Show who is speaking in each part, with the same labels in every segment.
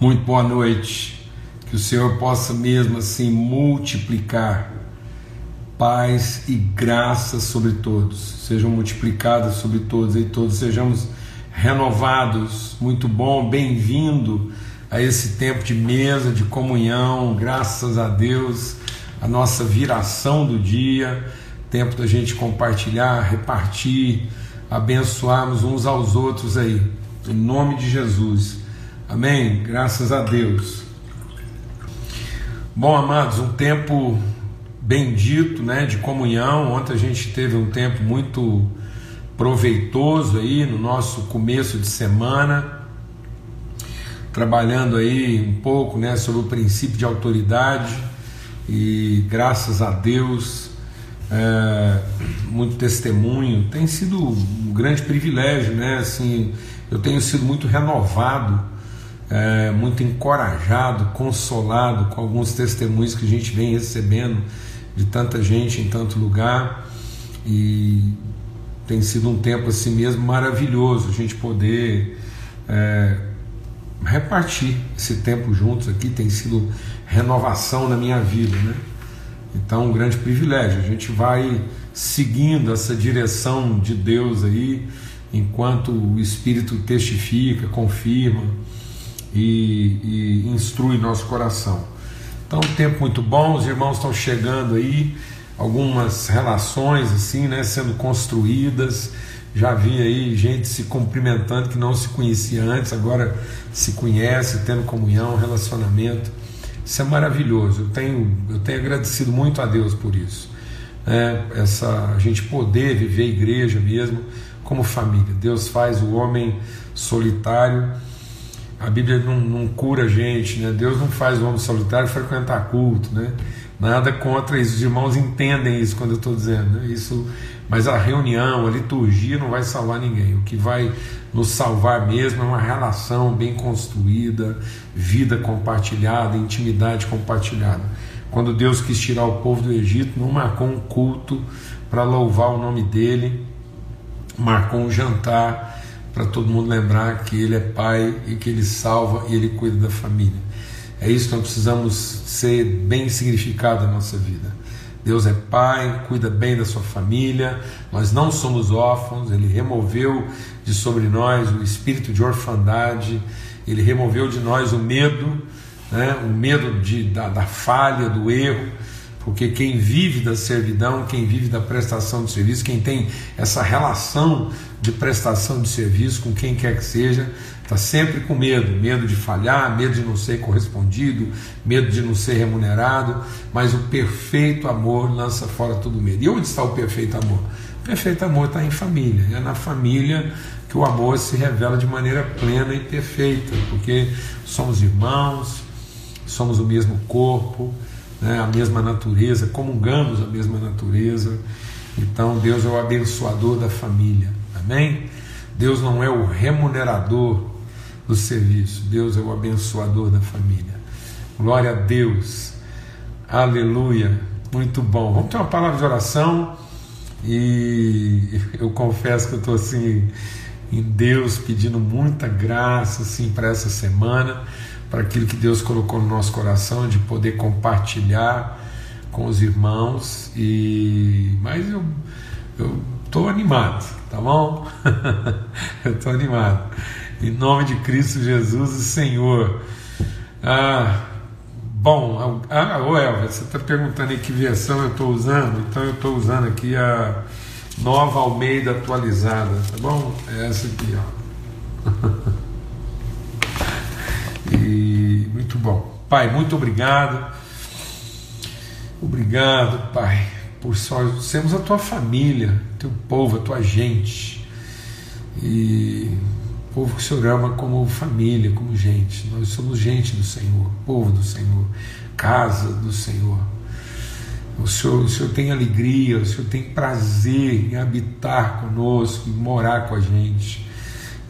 Speaker 1: Muito boa noite. Que o Senhor possa mesmo assim multiplicar paz e graça sobre todos, sejam multiplicadas sobre todos e todos sejamos renovados. Muito bom, bem-vindo a esse tempo de mesa, de comunhão, graças a Deus, a nossa viração do dia, tempo da gente compartilhar, repartir, abençoarmos uns aos outros aí, em nome de Jesus. Amém? Graças a Deus. Bom, amados, um tempo bendito, né, de comunhão. Ontem a gente teve um tempo muito proveitoso aí no nosso começo de semana, trabalhando aí um pouco, né, sobre o princípio de autoridade e graças a Deus é, muito testemunho tem sido um grande privilégio, né? Assim, eu tenho sido muito renovado é, muito encorajado, consolado com alguns testemunhos que a gente vem recebendo de tanta gente em tanto lugar e tem sido um tempo assim mesmo maravilhoso a gente poder é, repartir esse tempo juntos aqui tem sido renovação na minha vida, né? Então, um grande privilégio. A gente vai seguindo essa direção de Deus aí, enquanto o Espírito testifica, confirma e, e instrui nosso coração. Então, um tempo muito bom, os irmãos estão chegando aí, algumas relações assim, né, sendo construídas. Já vi aí gente se cumprimentando que não se conhecia antes, agora se conhece, tendo comunhão, relacionamento. Isso é maravilhoso. Eu tenho, eu tenho agradecido muito a Deus por isso. É, essa a gente poder viver a igreja mesmo como família. Deus faz o homem solitário a Bíblia não, não, cura a gente, né? Deus não faz o homem solitário frequentar culto, né? Nada contra isso, os irmãos entendem isso quando eu estou dizendo, né? Isso, mas a reunião, a liturgia não vai salvar ninguém. O que vai nos salvar mesmo é uma relação bem construída, vida compartilhada, intimidade compartilhada. Quando Deus quis tirar o povo do Egito, não marcou um culto para louvar o nome dele, marcou um jantar para todo mundo lembrar que Ele é Pai e que Ele salva e Ele cuida da família. É isso que nós precisamos ser bem significado na nossa vida. Deus é Pai, cuida bem da sua família, nós não somos órfãos, Ele removeu de sobre nós o espírito de orfandade, Ele removeu de nós o medo, né, o medo de, da, da falha, do erro, porque quem vive da servidão, quem vive da prestação de serviço, quem tem essa relação de prestação de serviço com quem quer que seja, está sempre com medo, medo de falhar, medo de não ser correspondido, medo de não ser remunerado, mas o perfeito amor lança fora todo medo. E onde está o perfeito amor? O perfeito amor está em família, é na família que o amor se revela de maneira plena e perfeita, porque somos irmãos, somos o mesmo corpo, né, a mesma natureza, comungamos a mesma natureza. Então Deus é o abençoador da família. Amém? Deus não é o remunerador do serviço, Deus é o abençoador da família. Glória a Deus. Aleluia. Muito bom. Vamos ter uma palavra de oração. E eu confesso que eu estou assim em Deus pedindo muita graça assim para essa semana para aquilo que Deus colocou no nosso coração de poder compartilhar com os irmãos e mas eu estou animado, tá bom? eu estou animado. Em nome de Cristo Jesus, o Senhor. Ah, bom, ah, o Elva, você está perguntando em que versão eu estou usando, então eu estou usando aqui a nova Almeida atualizada, tá bom? É essa aqui, ó. muito bom. Pai, muito obrigado. Obrigado, Pai, por só sermos a tua família, teu povo, a tua gente. E povo que o Senhor ama como família, como gente. Nós somos gente do Senhor, povo do Senhor, casa do Senhor. O Senhor, o Senhor tem alegria, o Senhor tem prazer em habitar conosco, em morar com a gente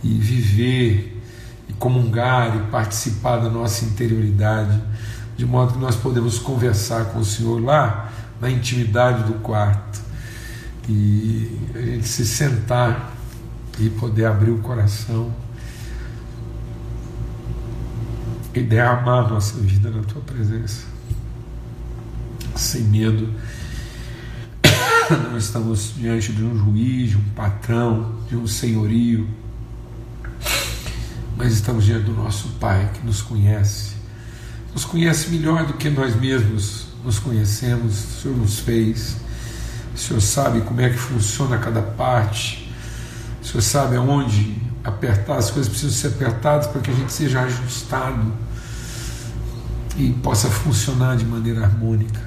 Speaker 1: e viver comungar e participar da nossa interioridade, de modo que nós podemos conversar com o Senhor lá na intimidade do quarto. E a gente se sentar e poder abrir o coração e derramar nossa vida na tua presença, sem medo. Não estamos diante de um juiz, de um patrão, de um senhorio, mas estamos diante do nosso Pai que nos conhece, nos conhece melhor do que nós mesmos nos conhecemos, o Senhor nos fez, o Senhor sabe como é que funciona cada parte, o Senhor sabe aonde apertar, as coisas precisam ser apertadas para que a gente seja ajustado e possa funcionar de maneira harmônica.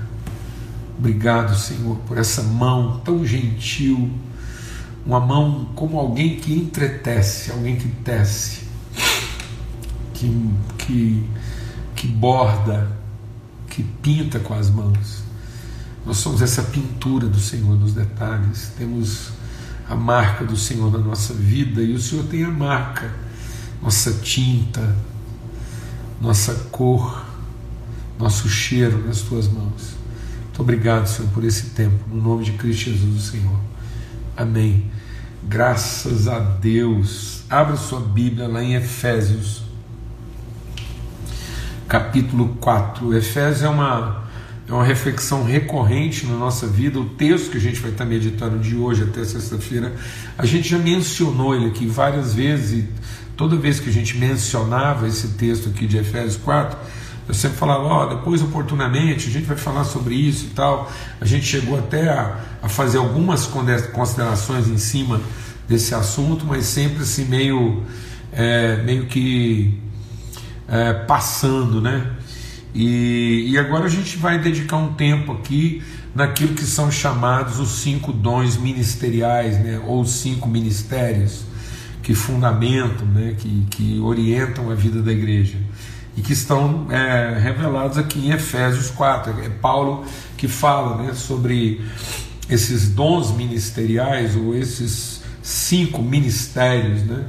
Speaker 1: Obrigado, Senhor, por essa mão tão gentil, uma mão como alguém que entretece, alguém que tece, que, que, que borda, que pinta com as mãos. Nós somos essa pintura do Senhor nos detalhes, temos a marca do Senhor na nossa vida e o Senhor tem a marca, nossa tinta, nossa cor, nosso cheiro nas tuas mãos. Muito obrigado, Senhor, por esse tempo, no nome de Cristo Jesus, o Senhor. Amém. Graças a Deus. Abra sua Bíblia lá em Efésios, capítulo 4. Efésios é uma é uma reflexão recorrente na nossa vida. O texto que a gente vai estar meditando de hoje até sexta-feira, a gente já mencionou ele aqui várias vezes, e toda vez que a gente mencionava esse texto aqui de Efésios 4, eu sempre falava, ó, oh, depois oportunamente a gente vai falar sobre isso e tal. A gente chegou até a, a fazer algumas considerações em cima desse assunto, mas sempre assim meio, é, meio que é, passando, né? E, e agora a gente vai dedicar um tempo aqui naquilo que são chamados os cinco dons ministeriais, né, ou os cinco ministérios que fundamentam, né, que, que orientam a vida da igreja e que estão é, revelados aqui em Efésios 4. É Paulo que fala né, sobre esses dons ministeriais ou esses cinco ministérios né,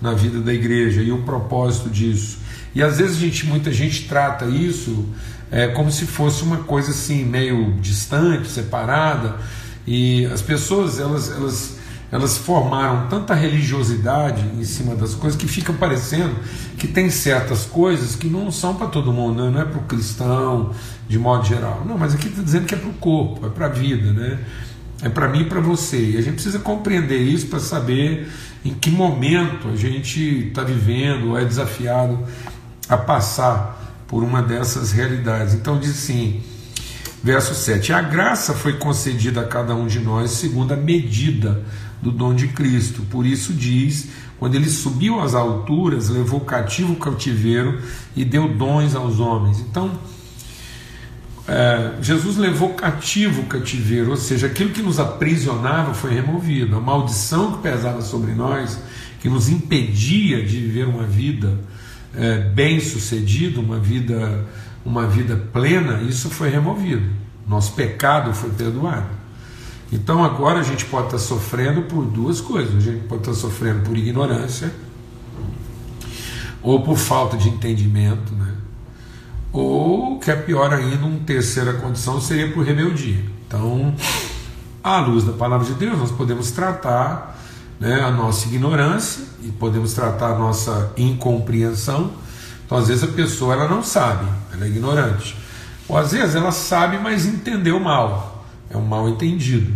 Speaker 1: na vida da igreja e o propósito disso. E às vezes gente, muita gente trata isso é, como se fosse uma coisa assim meio distante, separada, e as pessoas elas, elas, elas formaram tanta religiosidade em cima das coisas que fica parecendo que tem certas coisas que não são para todo mundo, né? não é para o cristão de modo geral. Não, mas aqui está dizendo que é para o corpo, é para a vida, né? é para mim e para você. E a gente precisa compreender isso para saber em que momento a gente está vivendo ou é desafiado a passar por uma dessas realidades. Então diz assim, verso 7: A graça foi concedida a cada um de nós segundo a medida do dom de Cristo. Por isso diz: quando ele subiu às alturas, levou cativo o cativeiro e deu dons aos homens. Então, é, Jesus levou cativo o cativeiro, ou seja, aquilo que nos aprisionava foi removido, a maldição que pesava sobre nós, que nos impedia de viver uma vida é, bem sucedido, uma vida, uma vida plena, isso foi removido. Nosso pecado foi perdoado. Então agora a gente pode estar sofrendo por duas coisas. A gente pode estar sofrendo por ignorância, ou por falta de entendimento, né? ou que é pior ainda, uma terceira condição seria por rebeldia. Então, à luz da palavra de Deus, nós podemos tratar né, a nossa ignorância e podemos tratar a nossa incompreensão. Então, às vezes a pessoa ela não sabe, ela é ignorante. Ou às vezes ela sabe, mas entendeu mal. É um mal entendido.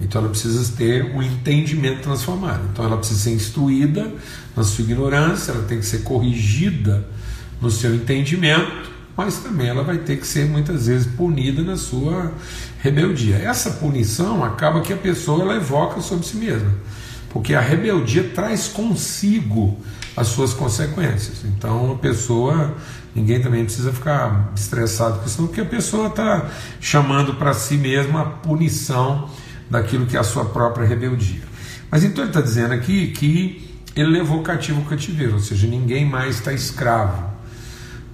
Speaker 1: Então ela precisa ter um entendimento transformado. Então ela precisa ser instruída na sua ignorância, ela tem que ser corrigida no seu entendimento, mas também ela vai ter que ser muitas vezes punida na sua rebeldia. Essa punição acaba que a pessoa ela evoca sobre si mesma porque a rebeldia traz consigo as suas consequências. Então a pessoa, ninguém também precisa ficar estressado com isso, porque a pessoa está chamando para si mesma a punição daquilo que é a sua própria rebeldia. Mas então ele está dizendo aqui que ele levou cativo o cativeiro, ou seja, ninguém mais está escravo.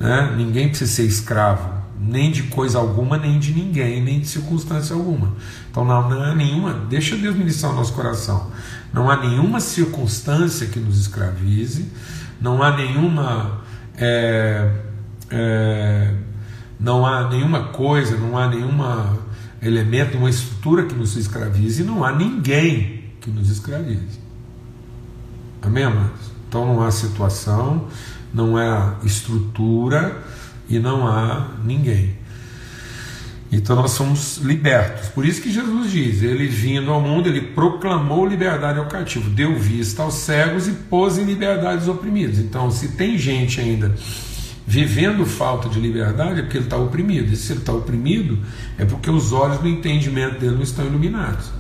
Speaker 1: Né? Ninguém precisa ser escravo, nem de coisa alguma, nem de ninguém, nem de circunstância alguma. Então não, não é nenhuma, deixa Deus ministrar o nosso coração. Não há nenhuma circunstância que nos escravize, não há nenhuma. É, é, não há nenhuma coisa, não há nenhuma elemento, uma estrutura que nos escravize, não há ninguém que nos escravize. Amém, amados? Então não há situação, não há estrutura e não há ninguém. Então nós somos libertos. Por isso que Jesus diz: Ele vindo ao mundo, ele proclamou liberdade ao cativo, deu vista aos cegos e pôs em liberdade os oprimidos. Então, se tem gente ainda vivendo falta de liberdade, é porque ele está oprimido. E se ele está oprimido, é porque os olhos do entendimento dele não estão iluminados.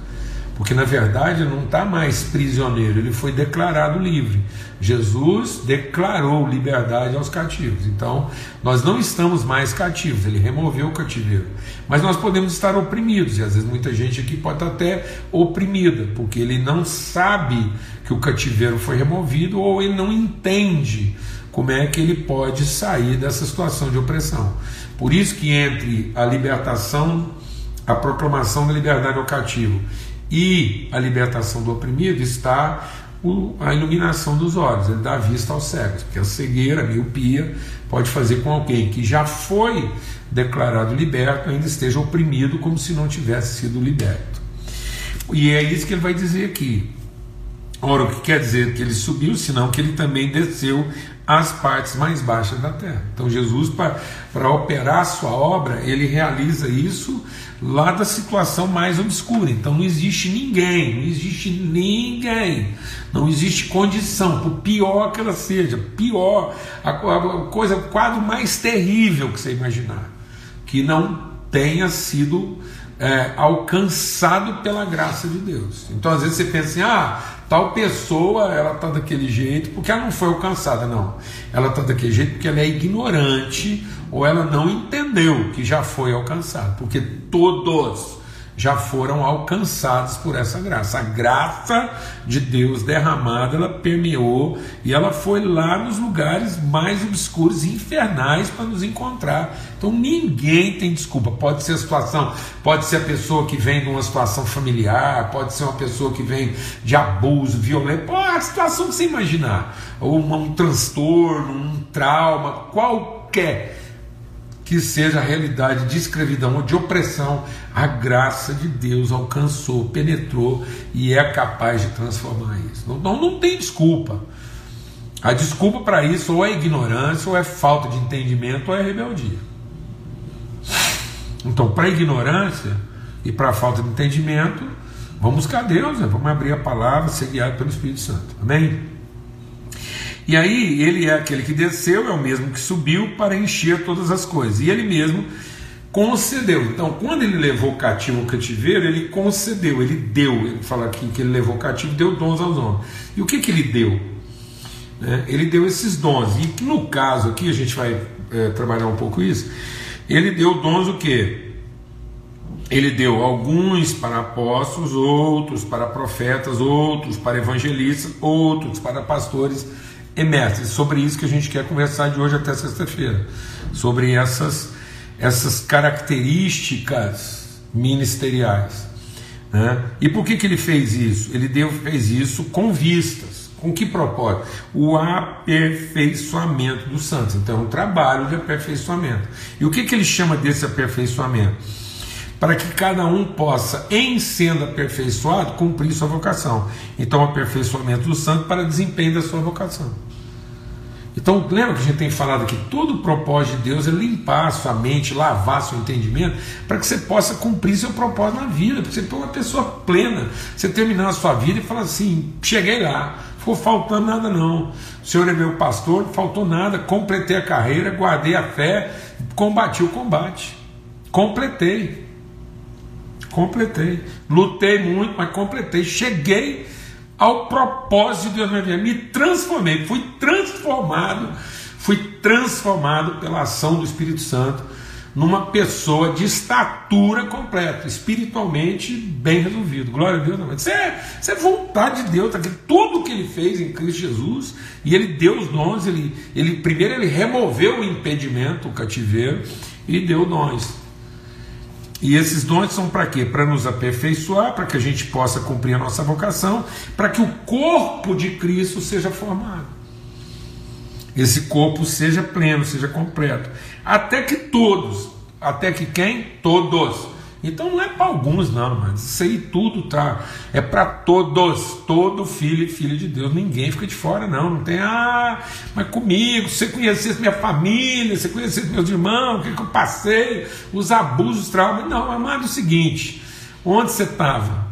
Speaker 1: Porque na verdade não está mais prisioneiro, ele foi declarado livre. Jesus declarou liberdade aos cativos. Então, nós não estamos mais cativos, ele removeu o cativeiro. Mas nós podemos estar oprimidos, e às vezes muita gente aqui pode estar até oprimida, porque ele não sabe que o cativeiro foi removido ou ele não entende como é que ele pode sair dessa situação de opressão. Por isso que entre a libertação, a proclamação da liberdade ao cativo e a libertação do oprimido está a iluminação dos olhos, ele dá vista aos cegos, porque a cegueira, a miopia, pode fazer com alguém que já foi declarado liberto ainda esteja oprimido como se não tivesse sido liberto. E é isso que ele vai dizer aqui. Ora, o que quer dizer que ele subiu, senão que ele também desceu às partes mais baixas da terra. Então, Jesus, para operar a sua obra, ele realiza isso lá da situação mais obscura. Então não existe ninguém, não existe ninguém, não existe condição, por pior que ela seja, pior, a, a coisa, o quadro mais terrível que você imaginar, que não tenha sido é, alcançado pela graça de Deus. Então às vezes você pensa assim, ah, tal pessoa ela está daquele jeito porque ela não foi alcançada, não. Ela está daquele jeito porque ela é ignorante ou ela não entendeu que já foi alcançado, porque todos já foram alcançados por essa graça. A graça de Deus derramada, ela permeou e ela foi lá nos lugares mais obscuros e infernais para nos encontrar. Então ninguém tem desculpa. Pode ser a situação, pode ser a pessoa que vem de uma situação familiar, pode ser uma pessoa que vem de abuso, violência, pode a situação que você imaginar, ou um, um transtorno, um trauma, qualquer que seja a realidade de escravidão ou de opressão, a graça de Deus alcançou, penetrou e é capaz de transformar isso. Não, não, não tem desculpa. A desculpa para isso ou é ignorância, ou é falta de entendimento, ou é rebeldia. Então, para ignorância e para falta de entendimento, vamos buscar Deus, né? vamos abrir a palavra, ser guiado pelo Espírito Santo. Amém? E aí ele é aquele que desceu, é o mesmo que subiu para encher todas as coisas. E ele mesmo concedeu. Então, quando ele levou cativo o cativeiro, ele concedeu, ele deu. Ele fala aqui que ele levou cativo, deu dons aos homens. E o que, que ele deu? É, ele deu esses dons. E no caso aqui, a gente vai é, trabalhar um pouco isso. Ele deu dons o quê? Ele deu alguns para apóstolos, outros para profetas, outros para evangelistas, outros para pastores e mestres. Sobre isso que a gente quer conversar de hoje até sexta-feira, sobre essas, essas características ministeriais. Né? E por que, que ele fez isso? Ele deu, fez isso com vistas. Com que propósito? O aperfeiçoamento dos santos. Então, é um trabalho de aperfeiçoamento. E o que, que ele chama desse aperfeiçoamento? Para que cada um possa, em sendo aperfeiçoado, cumprir sua vocação. Então, o aperfeiçoamento do santo para desempenho da sua vocação. Então, lembra que a gente tem falado que todo o propósito de Deus é limpar sua mente, lavar seu entendimento, para que você possa cumprir seu propósito na vida, para você ser uma pessoa plena, você terminar a sua vida e falar assim: cheguei lá, ficou faltando nada não. O Senhor é meu pastor, não faltou nada, completei a carreira, guardei a fé, combati o combate, completei. Completei. Lutei muito, mas completei. Cheguei ao propósito de Deus na minha vida. Me transformei, fui transformado, fui transformado pela ação do Espírito Santo numa pessoa de estatura completa, espiritualmente bem resolvido. Glória a Deus. Isso é, isso é vontade de Deus. Tá Tudo que ele fez em Cristo Jesus, e ele deu os dons, ele, ele primeiro ele removeu o impedimento, o cativeiro, e deu dons. E esses dons são para quê? Para nos aperfeiçoar, para que a gente possa cumprir a nossa vocação, para que o corpo de Cristo seja formado. Esse corpo seja pleno, seja completo. Até que todos, até que quem? Todos Então não é para alguns, não, mas isso aí tudo tá. É para todos, todo filho e filha de Deus. Ninguém fica de fora, não. Não tem, ah, mas comigo, você conhecesse minha família, você conhecesse meus irmãos, o que, que eu passei, os abusos, traumas. Não, é o seguinte: onde você estava?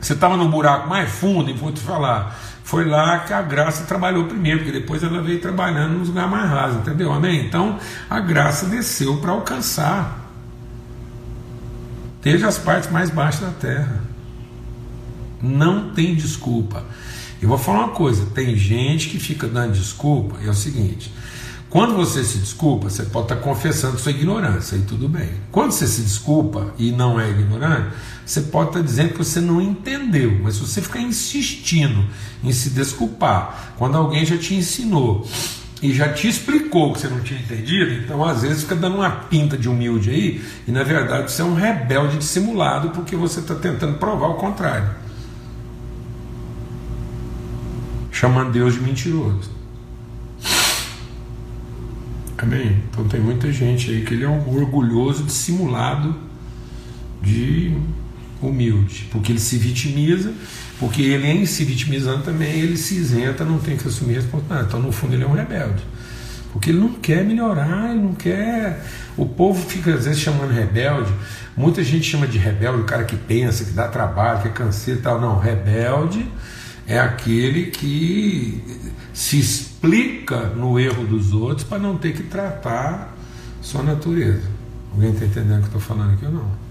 Speaker 1: Você estava no buraco mais fundo, e vou te falar. Foi lá que a graça trabalhou primeiro, porque depois ela veio trabalhando nos lugares mais rasos, entendeu? Amém? Então a graça desceu para alcançar desde as partes mais baixas da terra. Não tem desculpa. Eu vou falar uma coisa: tem gente que fica dando desculpa, e é o seguinte. Quando você se desculpa, você pode estar confessando sua ignorância, e tudo bem. Quando você se desculpa e não é ignorante, você pode estar dizendo que você não entendeu, mas se você ficar insistindo em se desculpar, quando alguém já te ensinou e já te explicou que você não tinha entendido, então às vezes fica dando uma pinta de humilde aí, e na verdade você é um rebelde dissimulado porque você está tentando provar o contrário. Chamando Deus de mentiroso. Amém? Então tem muita gente aí que ele é um orgulhoso dissimulado de humilde, porque ele se vitimiza, porque ele em se vitimizando também ele se isenta, não tem que assumir responsabilidade. Então no fundo ele é um rebelde, porque ele não quer melhorar, ele não quer. O povo fica às vezes chamando rebelde, muita gente chama de rebelde o cara que pensa, que dá trabalho, que é canseiro e tal. Não, rebelde é aquele que se explica no erro dos outros para não ter que tratar sua natureza. Alguém está entendendo o que eu estou falando aqui ou não?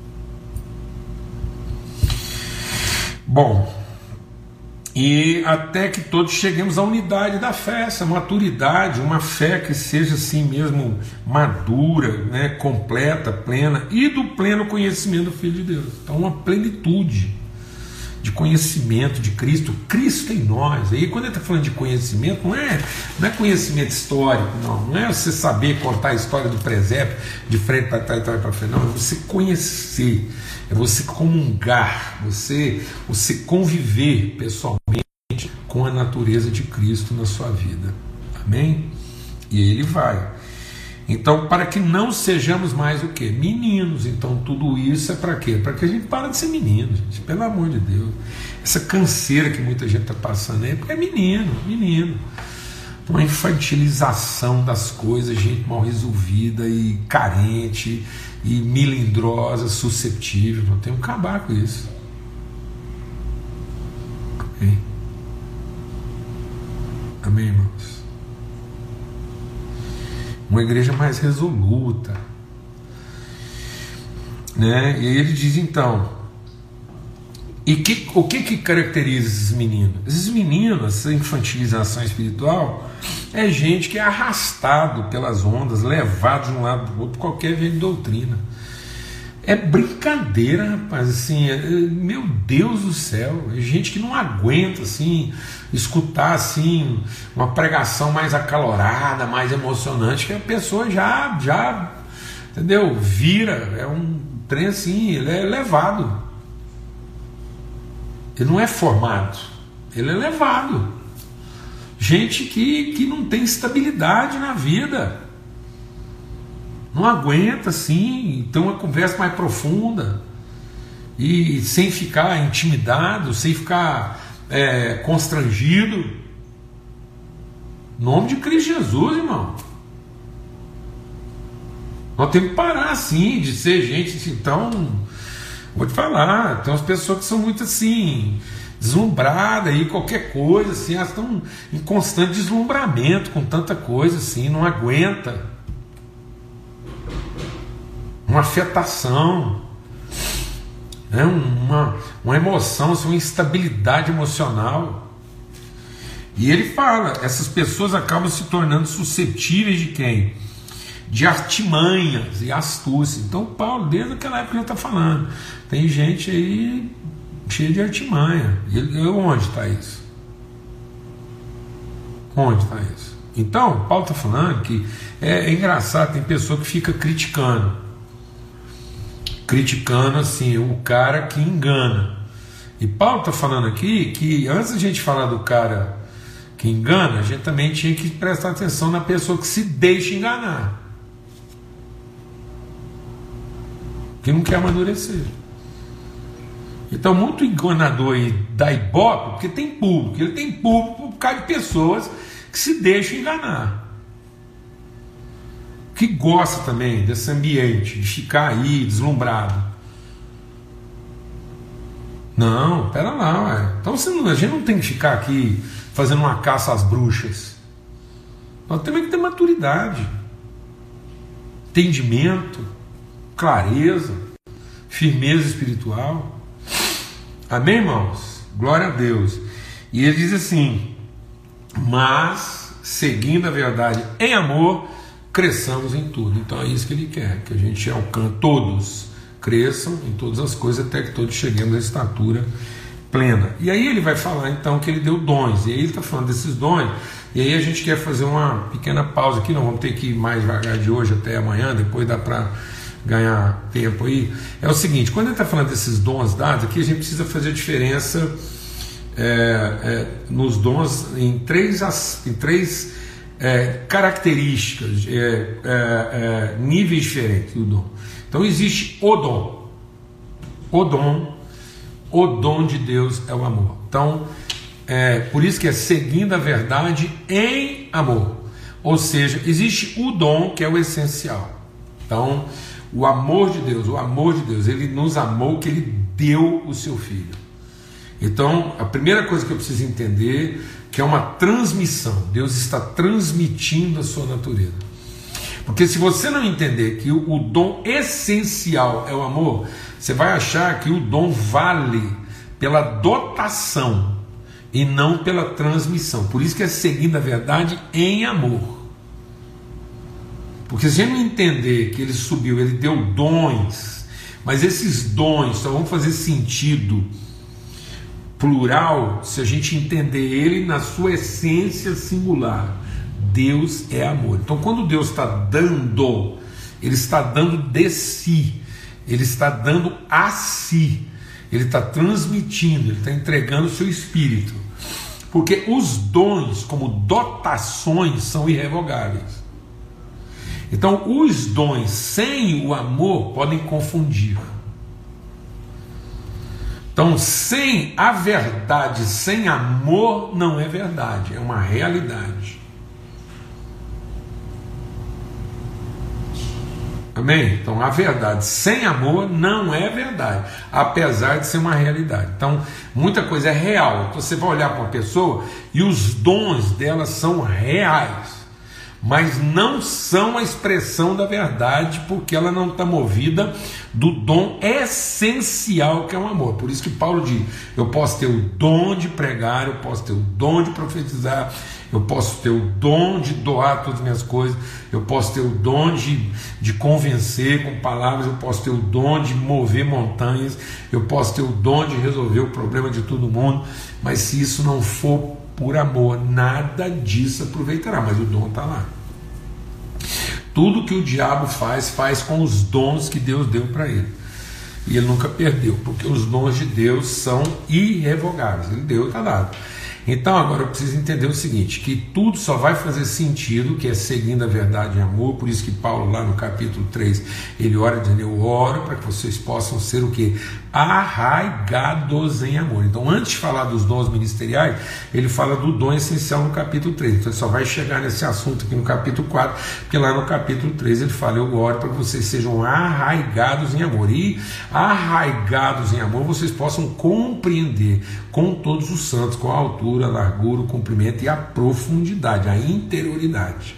Speaker 1: Bom, e até que todos cheguemos à unidade da fé, essa maturidade, uma fé que seja assim mesmo madura, né, completa, plena e do pleno conhecimento do Filho de Deus. Então, uma plenitude de conhecimento de Cristo, Cristo em nós. Aí, quando ele está falando de conhecimento, não é, não é conhecimento histórico, não. Não é você saber contar a história do presépio de frente para trás e para frente, não. É você conhecer é você comungar, você, você conviver pessoalmente com a natureza de Cristo na sua vida. Amém? E ele vai. Então, para que não sejamos mais o que? Meninos. Então, tudo isso é para quê? Para que a gente para de ser menino, gente. Pelo amor de Deus. Essa canseira que muita gente está passando aí, é porque é menino, menino. Uma infantilização das coisas, gente mal resolvida e carente e melindrosa, suscetível. Não tem que acabar com isso. Irmãos? Uma igreja mais resoluta. Né? E ele diz então, e que, o que, que caracteriza esses meninos? Esses meninos, essa infantilização espiritual, é gente que é arrastado pelas ondas, levado de um lado para o outro, qualquer vez de doutrina. É brincadeira, rapaz, assim, é, meu Deus do céu, é gente que não aguenta, assim, escutar, assim, uma pregação mais acalorada, mais emocionante, que a pessoa já, já, entendeu, vira, é um trem assim, ele é levado. Ele não é formado, ele é levado. Gente que, que não tem estabilidade na vida. Não aguenta assim, ter uma conversa mais profunda. E sem ficar intimidado, sem ficar é, constrangido. Em nome de Cristo Jesus, irmão. Nós temos que parar assim, de ser gente assim, tão Vou te falar, tem umas pessoas que são muito assim, deslumbradas aí, qualquer coisa, assim, elas estão em constante deslumbramento com tanta coisa, assim, não aguenta. Uma afetação, né? uma, uma emoção, assim, uma instabilidade emocional. E ele fala, essas pessoas acabam se tornando suscetíveis de quem? de artimanhas e astúcia. Então, Paulo, desde aquela época, já está falando. Tem gente aí cheia de artimanha. E onde está isso? Onde está isso? Então, Paulo está falando que é, é, engraçado, tem pessoa que fica criticando. Criticando assim, o cara que engana. E Paulo está falando aqui que antes a gente falar do cara que engana, a gente também tinha que prestar atenção na pessoa que se deixa enganar. que não quer amadurecer. Então, muito enganador aí da Ibope, porque tem público, ele tem público por causa de pessoas que se deixam enganar. Que gosta também desse ambiente, de ficar aí deslumbrado. Não, pera lá, ué. Então você a gente não tem que ficar aqui fazendo uma caça às bruxas. Nós temos que ter maturidade, entendimento, clareza, firmeza espiritual. Amém, irmãos? Glória a Deus. E ele diz assim: Mas, seguindo a verdade em amor, cresçamos em tudo. Então é isso que ele quer, que a gente alcance, todos cresçam em todas as coisas, até que todos cheguemos à estatura plena. E aí ele vai falar então que ele deu dons, e aí ele está falando desses dons, e aí a gente quer fazer uma pequena pausa aqui, não vamos ter que ir mais devagar de hoje até amanhã, depois dá para ganhar tempo aí. É o seguinte: quando ele está falando desses dons dados, aqui a gente precisa fazer a diferença é, é, nos dons em três, em três é, características, é, é, é, níveis diferentes do dom. Então existe o dom. O dom, o dom de Deus é o amor. Então, é por isso que é seguindo a verdade em amor. Ou seja, existe o dom que é o essencial. Então, o amor de Deus, o amor de Deus, ele nos amou que ele deu o seu filho. Então, a primeira coisa que eu preciso entender que é uma transmissão. Deus está transmitindo a sua natureza. Porque se você não entender que o, dom essencial é o amor, você vai achar que o dom vale pela dotação e não pela transmissão. Por isso que é seguindo a verdade em amor. Porque se a gente não entender que ele subiu, ele deu dons, mas esses dons só vão fazer sentido plural se a gente entender ele na sua essência singular. Deus é amor. Então, quando Deus está dando, Ele está dando de si, Ele está dando a si, Ele está transmitindo, Ele está entregando o seu espírito. Porque os dons, como dotações, são irrevogáveis. Então, os dons sem o amor podem confundir. Então, sem a verdade, sem amor, não é verdade, é uma realidade. Amém? Então a verdade sem amor não é verdade, apesar de ser uma realidade. Então muita coisa é real. Então, você vai olhar para uma pessoa e os dons dela são reais, mas não são a expressão da verdade, porque ela não está movida do dom essencial que é o amor. Por isso que Paulo diz: eu posso ter o dom de pregar, eu posso ter o dom de profetizar, eu posso ter o dom de doar todas as minhas coisas, eu posso ter o dom de, de convencer com palavras, eu posso ter o dom de mover montanhas, eu posso ter o dom de resolver o problema de todo mundo, mas se isso não for por amor, nada disso aproveitará, mas o dom está lá. Tudo que o diabo faz, faz com os dons que Deus deu para ele. E ele nunca perdeu, porque os dons de Deus são irrevogáveis. Ele deu está dado. Então agora eu preciso entender o seguinte: que tudo só vai fazer sentido, que é seguindo a verdade em amor, por isso que Paulo, lá no capítulo 3, ele ora dizendo: Eu oro para que vocês possam ser o que? Arraigados em amor. Então, antes de falar dos dons ministeriais, ele fala do dom essencial no capítulo 3. Então, ele só vai chegar nesse assunto aqui no capítulo 4, porque lá no capítulo 3 ele fala: Eu oro para que vocês sejam arraigados em amor. E arraigados em amor, vocês possam compreender com todos os santos, com a altura a largura, o comprimento e a profundidade, a interioridade.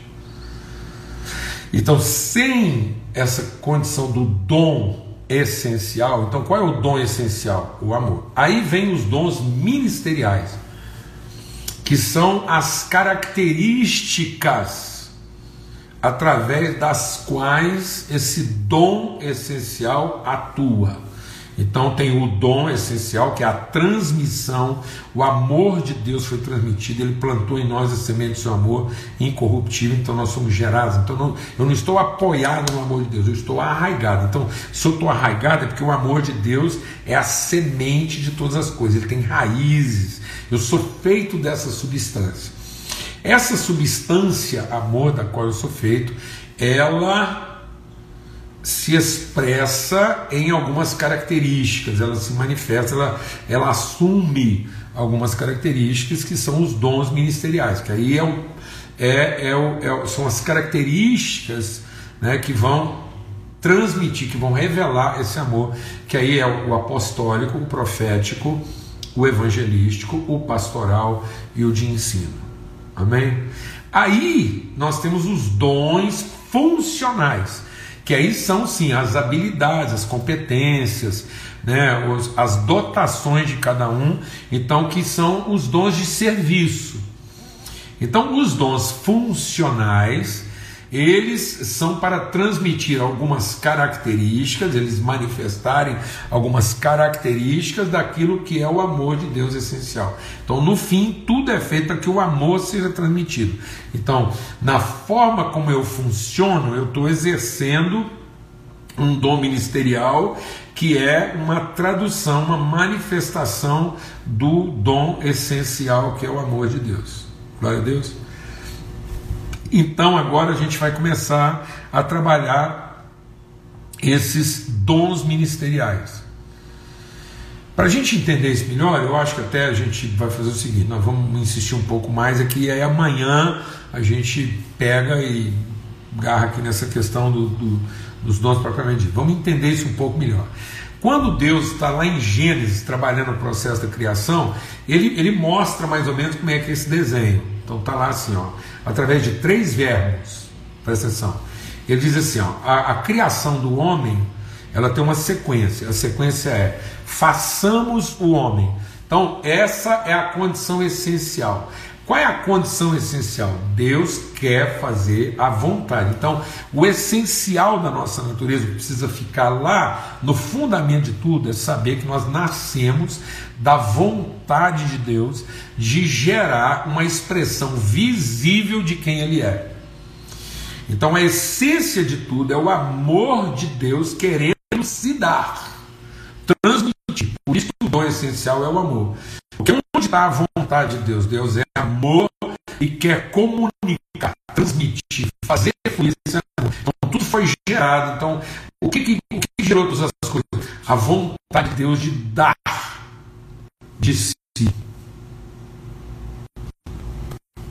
Speaker 1: Então, sem essa condição do dom essencial, então qual é o dom essencial? O amor. Aí vem os dons ministeriais, que são as características através das quais esse dom essencial atua. Então tem o dom essencial que é a transmissão, o amor de Deus foi transmitido, ele plantou em nós a semente do seu amor incorruptível, então nós somos gerados. Então não, eu não estou apoiado no amor de Deus, eu estou arraigado. Então, se eu estou arraigado é porque o amor de Deus é a semente de todas as coisas, ele tem raízes. Eu sou feito dessa substância. Essa substância, amor, da qual eu sou feito, ela se expressa em algumas características, ela se manifesta, ela, ela assume algumas características que são os dons ministeriais, que aí é o, é, é o, é, são as características né, que vão transmitir, que vão revelar esse amor, que aí é o apostólico, o profético, o evangelístico, o pastoral e o de ensino. Amém? Aí nós temos os dons funcionais, que aí são sim as habilidades, as competências, né, os, as dotações de cada um, então que são os dons de serviço. Então, os dons funcionais, eles são para transmitir algumas características, eles manifestarem algumas características daquilo que é o amor de Deus essencial. Então, no fim, tudo é feito para que o amor seja transmitido. Então, na forma como eu funciono, eu estou exercendo um dom ministerial que é uma tradução, uma manifestação do dom essencial que é o amor de Deus. Glória a Deus. Então agora a gente vai começar a trabalhar esses dons ministeriais. Para a gente entender isso melhor, eu acho que até a gente vai fazer o seguinte: nós vamos insistir um pouco mais aqui, aí amanhã a gente pega e garra aqui nessa questão do, do dos dons propriamente dito. Vamos entender isso um pouco melhor. Quando Deus está lá em Gênesis trabalhando o processo da criação, ele, ele mostra mais ou menos como é que é esse desenho. Então está lá assim, ó, através de três verbos. Presta atenção. Ele diz assim: ó, a, a criação do homem ela tem uma sequência. A sequência é façamos o homem. Então, essa é a condição essencial. Qual é a condição essencial? Deus quer fazer a vontade. Então, o essencial da nossa natureza, precisa ficar lá no fundamento de tudo, é saber que nós nascemos da vontade de Deus de gerar uma expressão visível de quem Ele é. Então, a essência de tudo é o amor de Deus querendo se dar, transmitir. Por isso, o dom essencial é o amor. Porque onde está a vontade de Deus? Deus é amor e quer comunicar, transmitir, fazer fluir. Então tudo foi gerado. Então, o que, que, o que gerou todas essas coisas? A vontade de Deus de dar de si.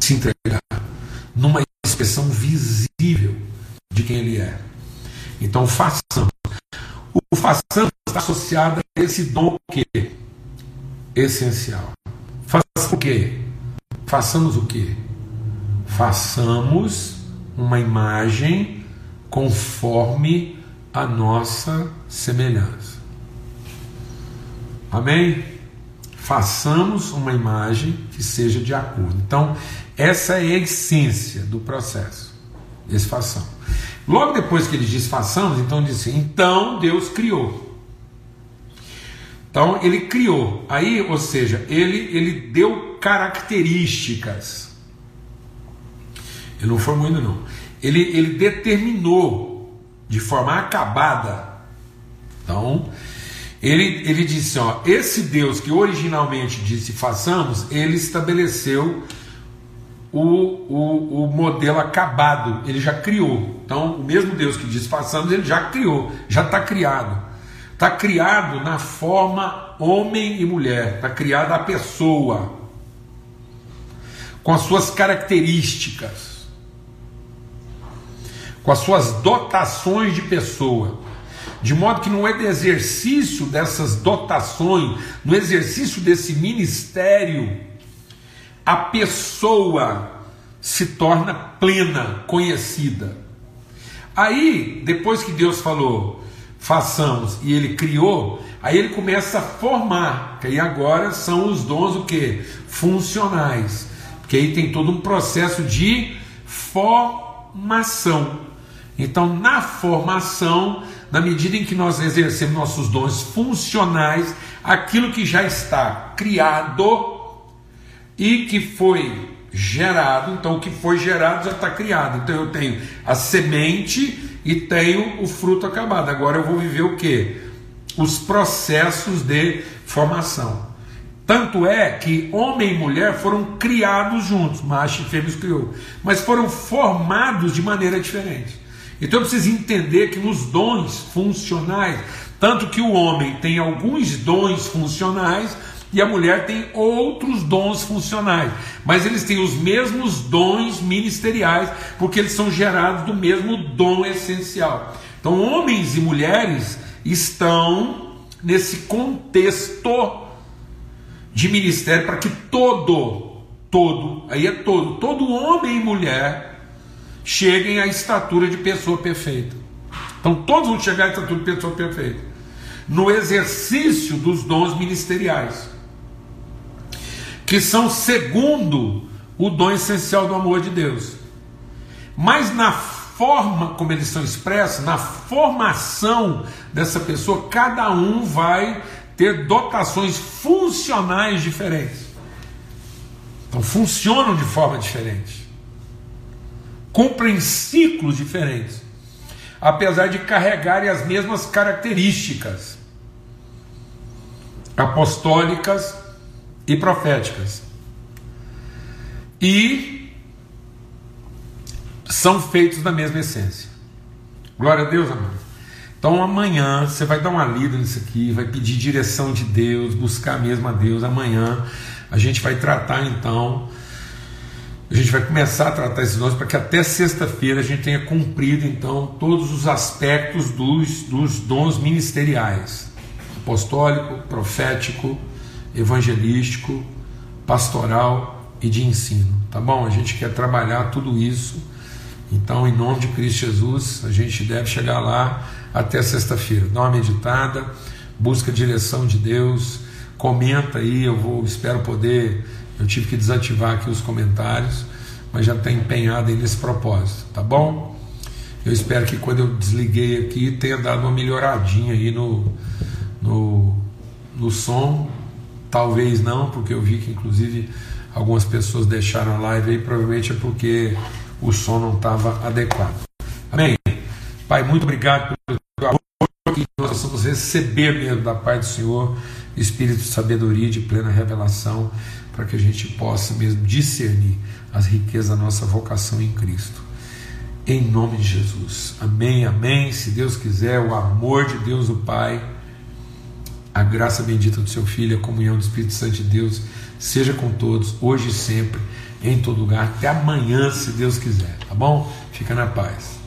Speaker 1: Se entregar numa expressão visível de quem ele é. Então façamos. O façamos está associado a esse dom que essencial. Faça o quê? Façamos o quê? Façamos uma imagem conforme a nossa semelhança. Amém? Façamos uma imagem que seja de acordo. Então, essa é a essência do processo. Esse façam. Logo depois que ele diz façamos, então diz assim, então Deus criou. Então ele criou. Aí, ou seja, ele, ele deu características. Ele não formou ainda não. Ele, ele determinou de forma acabada. Então, ele, ele disse: ó, esse Deus que originalmente disse façamos, ele estabeleceu o, o, o modelo acabado, ele já criou. Então, o mesmo Deus que disse façamos, ele já criou, já está criado. Está criado na forma homem e mulher, está criada a pessoa, com as suas características, com as suas dotações de pessoa, de modo que não é do exercício dessas dotações, no exercício desse ministério, a pessoa se torna plena, conhecida. Aí, depois que Deus falou, façamos e ele criou, aí ele começa a formar, que aí agora são os dons o que? Funcionais. Porque aí tem todo um processo de formação. Então, na formação, na medida em que nós exercemos nossos dons funcionais, aquilo que já está criado e que foi gerado, então o que foi gerado já está criado. Então eu tenho a semente e tenho o fruto acabado. Agora eu vou viver o que? Os processos de formação. Tanto é que homem e mulher foram criados juntos, macho e fêmea criou, mas foram formados de maneira diferente. Então eu preciso entender que nos dons funcionais, tanto que o homem tem alguns dons funcionais e a mulher tem outros dons funcionais, mas eles têm os mesmos dons ministeriais, porque eles são gerados do mesmo dom essencial. Então, homens e mulheres estão nesse contexto de ministério para que todo, todo, aí é todo, todo homem e mulher cheguem à estatura de pessoa perfeita. Então todos vão chegar à estatura de pessoa perfeita. No exercício dos dons ministeriais, que são segundo o dom essencial do amor de Deus. Mas na forma como eles são expressos, na formação dessa pessoa, cada um vai ter dotações funcionais diferentes. Então funcionam de forma diferente. Cumprem ciclos diferentes. Apesar de carregarem as mesmas características apostólicas e proféticas. E são feitos da mesma essência. Glória a Deus, amado. Então amanhã você vai dar uma lida nisso aqui, vai pedir direção de Deus, buscar mesmo a Deus. Amanhã a gente vai tratar então, a gente vai começar a tratar esses dons para que até sexta-feira a gente tenha cumprido então todos os aspectos dos, dos dons ministeriais: apostólico, profético, evangelístico, pastoral e de ensino. Tá bom? A gente quer trabalhar tudo isso. Então, em nome de Cristo Jesus, a gente deve chegar lá até sexta-feira. Dá uma meditada, busca a direção de Deus, comenta aí, eu vou, espero poder. Eu tive que desativar aqui os comentários, mas já está empenhado aí nesse propósito, tá bom? Eu espero que quando eu desliguei aqui tenha dado uma melhoradinha aí no, no, no som. Talvez não, porque eu vi que inclusive algumas pessoas deixaram a live aí, provavelmente é porque o som não estava adequado. Amém? Pai, muito obrigado pelo que nós possamos receber mesmo da parte do Senhor, espírito de sabedoria, de plena revelação, para que a gente possa mesmo discernir as riquezas da nossa vocação em Cristo. Em nome de Jesus. Amém, amém. Se Deus quiser, o amor de Deus, o Pai, a graça bendita do seu Filho, a comunhão do Espírito Santo de Deus, seja com todos, hoje e sempre, em todo lugar. Até amanhã, se Deus quiser. Tá bom? Fica na paz.